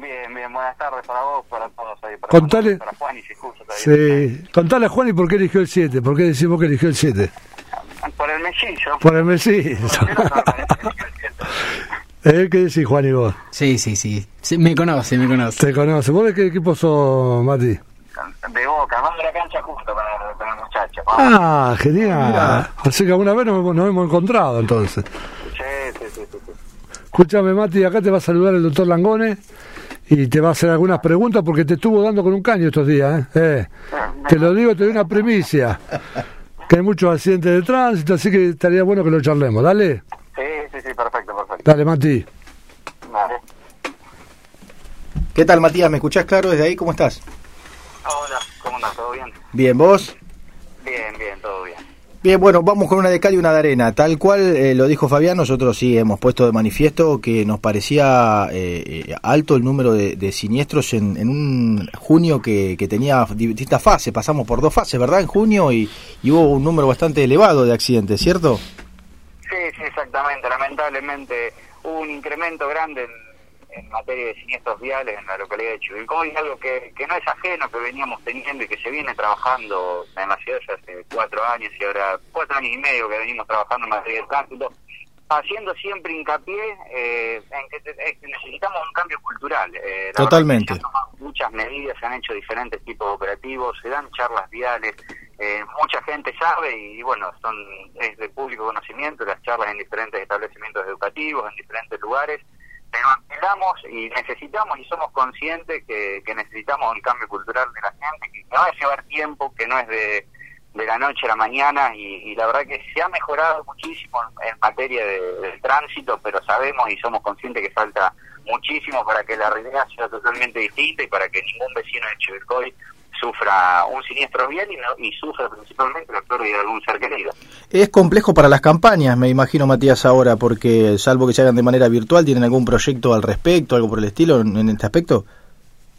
Bien, bien, buenas tardes para vos, para todos ahí. Para, Contale. para Juan y si escucha todavía. Sí. Contale a Juan y por qué eligió el 7. ¿Por qué decimos que eligió el 7? Por el mesillo. Por el Messi. ¿Eh? ¿Qué decís, Juan y vos? Sí, sí, sí. Sí, me conoce, me conoce. Te conoce. ¿Vos de qué equipo sos, Mati? De boca, mando la cancha justo para, para el muchacho. Ah, genial. Así que alguna vez nos, hemos- nos hemos encontrado entonces. Sí, sí, sí. Escúchame, Mati, acá te va a saludar el doctor Langone y te va a hacer algunas preguntas porque te estuvo dando con un caño estos días. ¿eh? Eh, te lo digo, te doy una primicia. Que hay muchos accidentes de tránsito, así que estaría bueno que lo charlemos. Dale, Sí, sí, sí, perfecto, perfecto. dale, Mati. Vale. ¿Qué tal, Matías? ¿Me escuchás claro desde ahí? ¿Cómo estás? Hola, ¿cómo andás? ¿Todo bien? Bien, ¿vos? Bien, bueno, vamos con una de cal y una de arena. Tal cual eh, lo dijo Fabián, nosotros sí hemos puesto de manifiesto que nos parecía eh, eh, alto el número de, de siniestros en, un junio que, que tenía di- distintas fases. Pasamos por dos fases, ¿verdad? En junio y, y hubo un número bastante elevado de accidentes, ¿cierto? Sí, sí, exactamente. Lamentablemente hubo un incremento grande en, en materia de siniestros viales en la localidad de Chivilcoy, algo que, que no es ajeno, que veníamos teniendo y que se viene trabajando en la ciudad ya hace cuatro años y ahora cuatro años y medio que venimos trabajando en materia de tránsito, haciendo siempre hincapié eh, en que, necesitamos un cambio cultural. Eh, la Totalmente. verdad que se han tomado Muchas medidas, se han hecho diferentes tipos de operativos, se dan charlas viales, eh, mucha gente sabe y, bueno, son es de público conocimiento las charlas en diferentes establecimientos educativos, en diferentes lugares, pero apelamos y necesitamos y somos conscientes que, que necesitamos un cambio cultural de la gente, que va a llevar tiempo, que no es de, de la noche a la mañana y, la verdad que se ha mejorado muchísimo en, en materia de, del tránsito, pero sabemos y somos conscientes que falta muchísimo para que la realidad sea totalmente distinta y para que ningún vecino de Chivilcoy sufra un siniestro vial y, no, y sufra principalmente la pérdida de algún ser querido. Es complejo para las campañas, me imagino, Matías, ahora, porque salvo que se hagan de manera virtual, ¿tienen algún proyecto al respecto, algo por el estilo en, en este aspecto?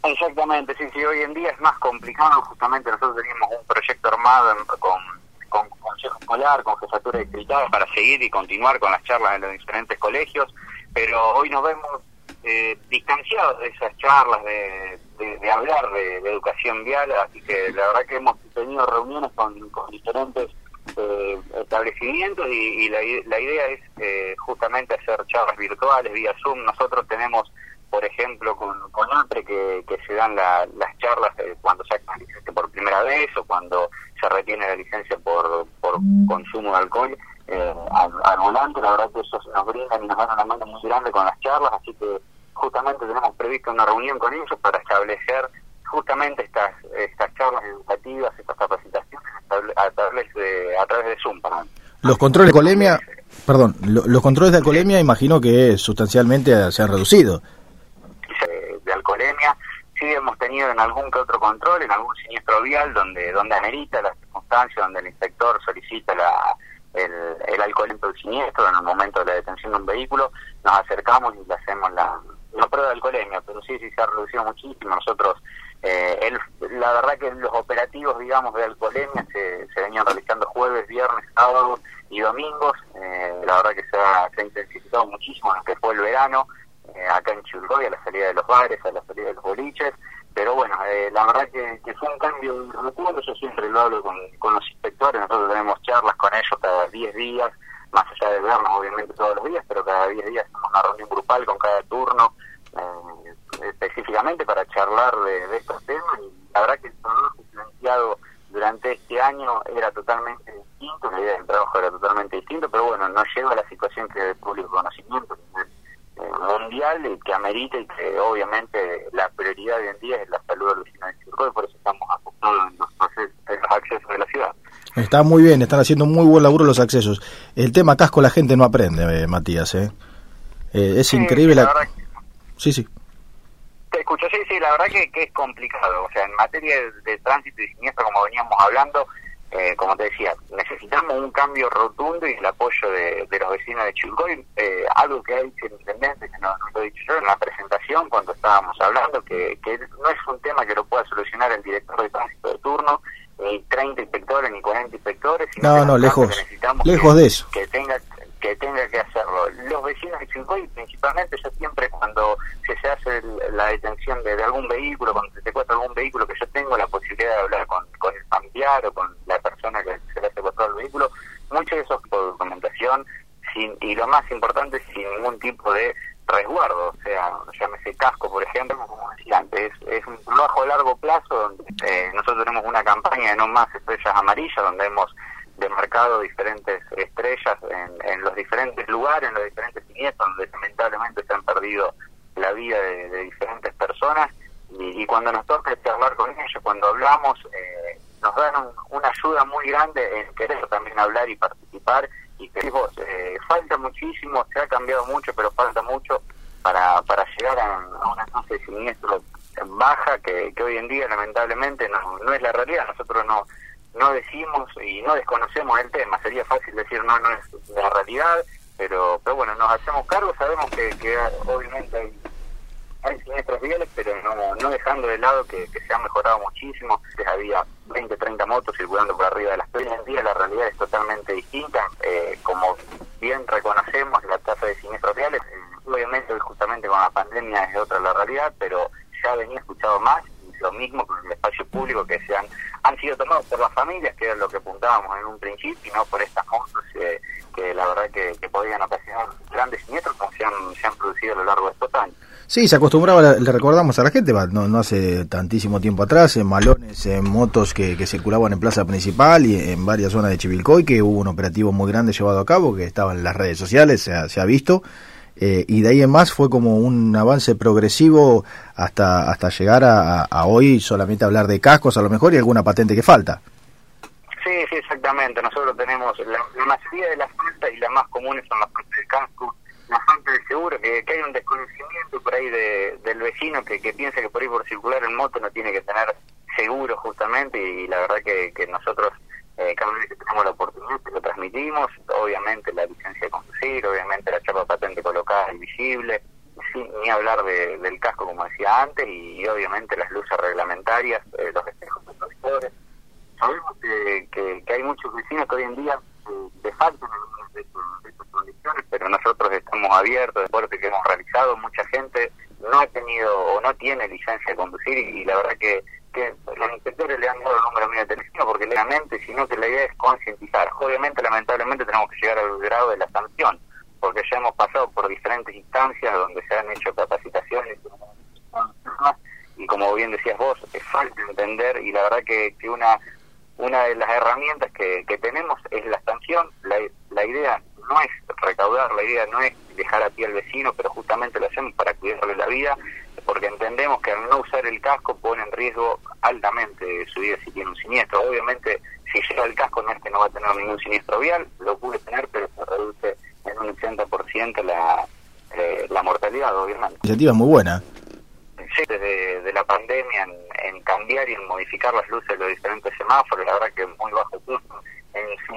Exactamente, sí, sí, hoy en día es más complicado, justamente nosotros teníamos un proyecto armado en- con, con consejo escolar, con jefatura distrital para seguir y continuar con las charlas en los diferentes colegios, pero hoy nos vemos eh, distanciados de esas charlas, de, de- hablar de, educación vial, así que la verdad que hemos tenido reuniones con, diferentes eh, establecimientos y, y la, la idea es eh, justamente hacer charlas virtuales vía Zoom. Nosotros tenemos, por ejemplo, con, con APRE que, se dan la- las charlas eh, cuando sacan licencia por primera vez o cuando se retiene la licencia por, por consumo de alcohol eh, al, al volante. La verdad que eso nos brindan y nos dan una mano muy grande con las charlas, así que justamente tenemos previsto una reunión con ellos para establecer justamente estas estas charlas educativas, estas capacitaciones a través de, a través de Zoom. perdón. Los controles de alcoholemia, perdón, lo- los controles de alcoholemia imagino que sustancialmente se han reducido. de, de alcoholemia. Sí hemos tenido en algún que otro control, en algún siniestro vial donde donde amerita la circunstancia, donde el inspector solicita la, el, el alcoholento del siniestro en el momento de la detención de un vehículo, nos acercamos y le hacemos la, la prueba de alcoholemia, pero sí, sí se ha reducido muchísimo. Nosotros, eh, el- la verdad que los operativos, digamos, de alcoholemia se, se venían realizando jueves, viernes, sábados y domingos. Eh, la verdad que se ha, intensificado muchísimo en que fue el verano eh, acá en Chilcoy, a la salida de los bares, a la salida de los boliches, pero bueno, eh, la verdad que, fue un cambio rotundo, yo siempre lo hablo con, con los inspectores, nosotros tenemos charlas con ellos cada 10 días, más allá de vernos obviamente todos los días, pero cada 10 días hacemos una reunión grupal con cada turno, eh, específicamente para charlar de, estos temas, y la verdad que el trabajo planteado durante este año era totalmente distinto, la idea del trabajo era totalmente distinto, pero bueno, no llega a la situación que de público conocimiento, eh, mundial y que amerita y que obviamente la prioridad hoy en día es la salud del de Chilcoy, y por eso estamos apostados en los, procesos- en los accesos de la ciudad. Está muy bien, están haciendo muy buen laburo los accesos. El tema casco la gente no aprende, eh, Matías, ¿eh? Eh, es Sí, increíble la la... verdad Sí, sí. Te escucho, sí, sí, la verdad que, que es complicado. O sea, en materia de, de tránsito y siniestro, como veníamos hablando, eh, como te decía, necesitamos un cambio rotundo y el apoyo de, de los vecinos de Chilcoy. Eh, algo que ha dicho el intendente, que no, no lo he dicho yo en la presentación cuando estábamos hablando, que, que no es un tema que lo pueda solucionar el director de tránsito de turno, ni 30 inspectores, ni 40 inspectores. sino No, no, lejos, necesitamos lejos que- de eso. que tenga que tenga que hacerlo. Los vecinos de Chilcoy, principalmente, yo siempre cuando se, se hace el, la detención de, algún vehículo, cuando se secuestra algún vehículo, que yo tengo la posibilidad de hablar con, con el familiar o con la persona que se le ha secuestrado el vehículo, mucho de eso es por documentación sin, y lo más importante, sin ningún tipo de resguardo, o sea, llámese casco, por ejemplo, como decía antes, es, un trabajo a largo plazo donde eh, nosotros tenemos una campaña de no más estrellas amarillas, donde hemos demarcado diferentes estrellas en, los diferentes lugares, en los diferentes siniestros, donde lamentablemente se han perdido la vida de, diferentes personas, y, cuando nos toca charlar con ellos, cuando hablamos, eh, nos dan una ayuda muy grande en querer también hablar y participar y que vos, eh, falta muchísimo, se ha cambiado mucho, pero falta mucho para, para llegar a, una fase de siniestro baja que, que hoy en día lamentablemente no, no es la realidad. Nosotros no, no decimos y no desconocemos el tema. Sería fácil decir no, no es la realidad, pero, pero bueno, nos hacemos cargo, sabemos que, que obviamente hay hay siniestros viales, pero no, no dejando de lado que, se han mejorado muchísimo. Había 20, 30 motos circulando por arriba de las Hoy en día la realidad es totalmente distinta. Eh, como bien reconocemos la tasa de siniestros viales, eh, obviamente justamente con la pandemia es otra la realidad, pero ya venía escuchado más lo mismo con el espacio público que se han, han sido tomados por las familias, que era lo que apuntábamos en un principio, y no por estas motos eh, que la verdad que, podían ocasionar grandes siniestros como se han, se han producido a lo largo de estos años. Sí, se acostumbraba, le recordamos a la gente, no, no hace tantísimo tiempo atrás, en malones, en motos que, que, circulaban en plaza principal y en varias zonas de Chivilcoy, que hubo un operativo muy grande llevado a cabo, que estaba en las redes sociales, se ha, se ha visto, eh, y de ahí en más fue como un avance progresivo hasta, hasta llegar a, a, hoy solamente hablar de cascos a lo mejor y alguna patente que falta. Sí, sí, exactamente. Nosotros tenemos la, mayoría de las faltas y las más comunes son las faltas de casco la falta de seguro, que, hay un desconocimiento por ahí del vecino que, que piensa que por ahí por circular en moto no tiene que tener seguro justamente y, la verdad que, que nosotros eh, cada vez que tenemos la oportunidad lo transmitimos, obviamente la licencia de conducir, obviamente la chapa patente colocada y visible, sin ni hablar del casco como decía antes y, obviamente las luces reglamentarias, eh, los espejos retrovisores. Sabemos que, que, hay muchos vecinos que hoy en día eh, faltan algunas de, de estas condiciones, pero nosotros estamos abiertos, deporte que hemos realizado, mucha gente no ha tenido o no tiene licencia de conducir y, la verdad que, que los inspectores le han dado el número mío de teléfono porque legalmente, sino que la idea es concientizar. Obviamente, lamentablemente, tenemos que llegar al grado de la sanción, porque ya hemos pasado por diferentes instancias donde se han hecho capacitaciones y como bien decías vos, es falta entender y la verdad que, que una una de las herramientas que, que tenemos es la sanción. La, la idea no es recaudar, la idea no es dejar a pie al vecino, pero justamente lo hacemos para cuidarle la vida, porque entendemos que al no usar el casco pone en riesgo altamente su vida si tiene un siniestro. Obviamente, si lleva el casco no es que no va a tener ningún siniestro vial, lo puede tener, pero se reduce en un 80% la, eh, la mortalidad, obviamente. Iniciativa muy buena. Sí, desde de la pandemia en, cambiar y en modificar las luces de los diferentes semáforos, la verdad que muy bajo costo en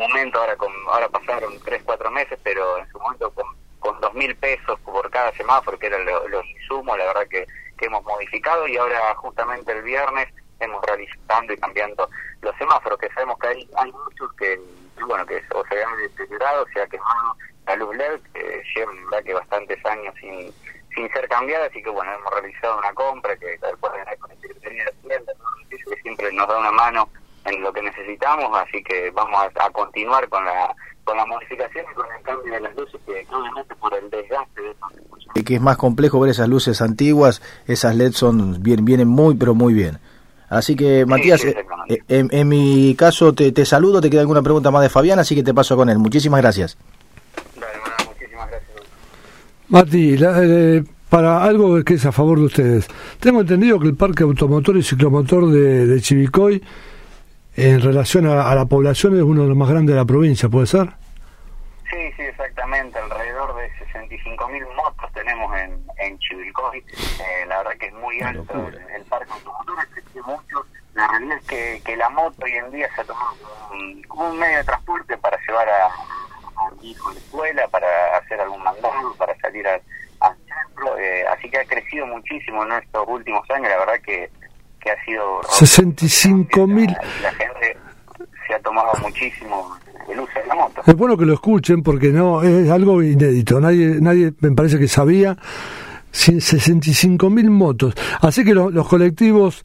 momento, ahora con ahora pasaron tres, cuatro meses, pero en su momento con, con dos mil pesos por cada semáforo, que eran los insumos, la verdad que, que hemos modificado y ahora justamente el viernes hemos realizando y cambiando los semáforos, que sabemos que hay, hay muchos que, bueno, que o se han deteriorado, se ha quemado la luz LED, que lleva que bastantes años sin, sin ser cambiada, así que bueno, hemos realizado una compra que cual con el Secretaría de Hacienda, que siempre nos da una mano en lo que necesitamos, así que vamos a, continuar con la con la modificación y con el cambio de las luces, que obviamente por el desgaste de Y que es más complejo ver esas luces antiguas, esas LED son bien, vienen muy, pero muy bien. Así que, Matías, eh, eh, en, mi caso te, te saludo, te queda alguna pregunta más de Fabián, así que te paso con él. Muchísimas gracias. Dale, muchísimas gracias. Mati, eh, para algo que es a favor de ustedes. Tengo entendido que el parque automotor y ciclomotor de, de Chivicoy en relación a, la población es uno de los más grandes de la provincia, ¿puede ser? Sí, sí, exactamente. Alrededor de 65.000 motos tenemos en, en Chivilcoy. Eh, la verdad que es muy alto el, parque automotor, crece mucho. La realidad es que, que la moto hoy en día se ha tomado como un, medio de transporte para llevar a, a un hijo a la escuela, para hacer algún mandado, para salir al centro. Eh, así que ha crecido muchísimo en estos últimos años. La verdad que que ha sido... 65 mil. La, gente se ha tomado muchísimo el uso de la moto. Es bueno que lo escuchen porque no es algo inédito. Nadie, nadie me parece que sabía 65 mil motos. Así que los colectivos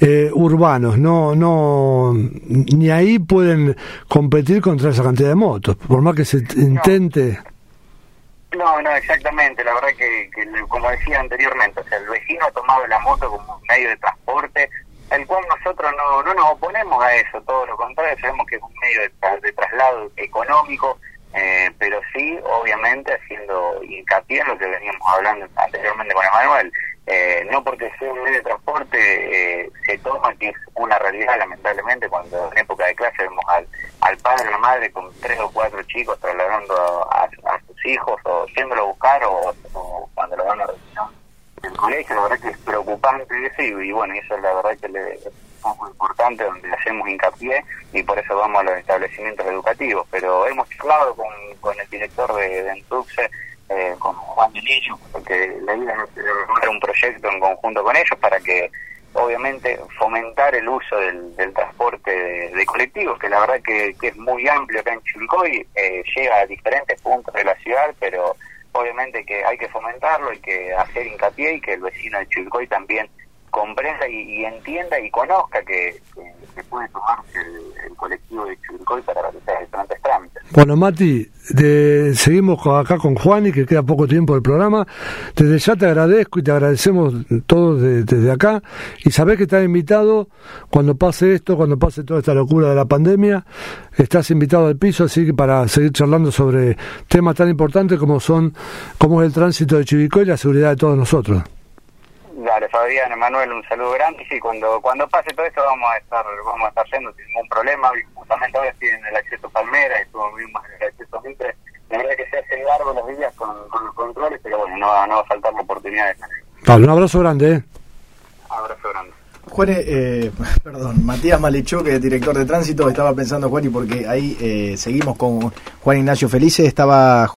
eh, urbanos no no ni ahí pueden competir contra esa cantidad de motos, por más que se intente. No, no, exactamente. La verdad que, como decía anteriormente, o sea, el vecino ha tomado la moto como un medio de transporte, el cual nosotros no, no nos oponemos a eso, todo lo contrario, sabemos que es un medio de, traslado económico, eh, pero sí, obviamente, haciendo hincapié en lo que veníamos hablando anteriormente con Emanuel. Eh, no porque sea un medio de transporte eh, se toma que es una realidad, lamentablemente, cuando en época de clase vemos al, al padre o la madre con tres o cuatro chicos trasladando a, sus hijos o yéndolo a buscar o, cuando lo van a reunión el colegio, la verdad que es preocupante eso y, bueno, eso es la verdad que le, es muy importante donde hacemos hincapié y por eso vamos a los establecimientos educativos, pero hemos charlado con, con el director de, de Entuxe, eh, con Juan Lillo, porque la idea es un proyecto en conjunto con ellos para que obviamente fomentar el uso del, transporte de, colectivos, que la verdad que, es muy amplio acá en Chilcoy, eh, llega a diferentes puntos de la ciudad, pero obviamente que hay que fomentarlo, hay que hacer hincapié y que el vecino de Chilcoy también comprenda y, entienda y conozca que, que, puede tomarse el, colectivo de Chilcoy para realizar diferentes trámites. Bueno, Mati, de, seguimos acá con Juan y que queda poco tiempo del programa. Desde ya te agradezco y te agradecemos todos desde acá. Y sabés que estás invitado cuando pase esto, cuando pase toda esta locura de la pandemia. Estás invitado al piso, así que para seguir charlando sobre temas tan importantes como son, como es el tránsito de Chivicoy y la seguridad de todos nosotros. Dale, Fabián, Emanuel, un saludo grande. Y sí, cuando cuando pase todo esto vamos a estar vamos a estar yendo sin ningún problema. Justamente ahora estoy en el acceso Palmera y estuvimos en el acceso Mitre. La verdad que se hace largo los días con, los controles, pero bueno, no, no va a faltar la oportunidad de un abrazo grande. ¿eh? Abrazo grande. Juan, eh, perdón, Matías Malechó, que es director de tránsito, estaba pensando, Juan, y porque ahí eh, seguimos con Juan Ignacio Felice, estaba